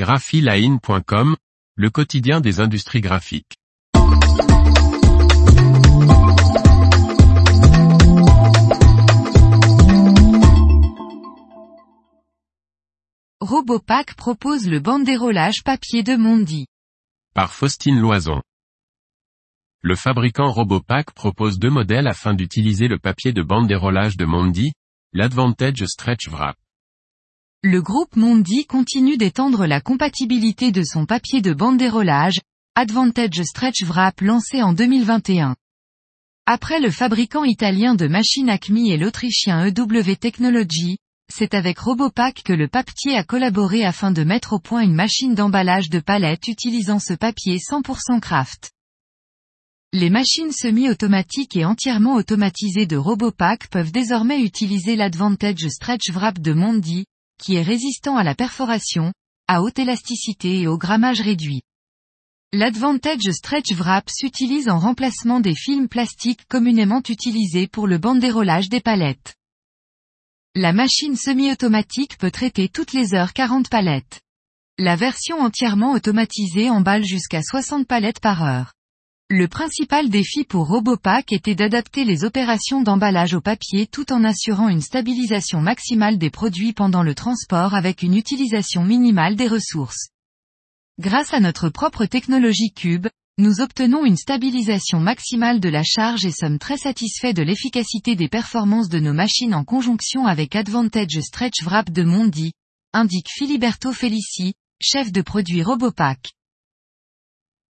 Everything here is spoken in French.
graphiline.com, le quotidien des industries graphiques. Robopack propose le bandérolage papier de Mondi. Par Faustine Loison. Le fabricant Robopack propose deux modèles afin d'utiliser le papier de bandérolage de Mondi, l'Advantage Stretch Wrap. Le groupe Mondi continue d'étendre la compatibilité de son papier de bandérolage, Advantage Stretch Wrap lancé en 2021. Après le fabricant italien de machines Acme et l'autrichien EW Technology, c'est avec Robopack que le papetier a collaboré afin de mettre au point une machine d'emballage de palettes utilisant ce papier 100% craft. Les machines semi-automatiques et entièrement automatisées de Robopack peuvent désormais utiliser l'Advantage Stretch Wrap de Mondi, qui est résistant à la perforation, à haute élasticité et au grammage réduit. L'Advantage Stretch Wrap s'utilise en remplacement des films plastiques communément utilisés pour le bandérolage des palettes. La machine semi-automatique peut traiter toutes les heures 40 palettes. La version entièrement automatisée emballe jusqu'à 60 palettes par heure. Le principal défi pour Robopack était d'adapter les opérations d'emballage au papier tout en assurant une stabilisation maximale des produits pendant le transport avec une utilisation minimale des ressources. Grâce à notre propre technologie Cube, nous obtenons une stabilisation maximale de la charge et sommes très satisfaits de l'efficacité des performances de nos machines en conjonction avec Advantage Stretch Wrap de Mondi, indique Filiberto Felici, chef de produit Robopack.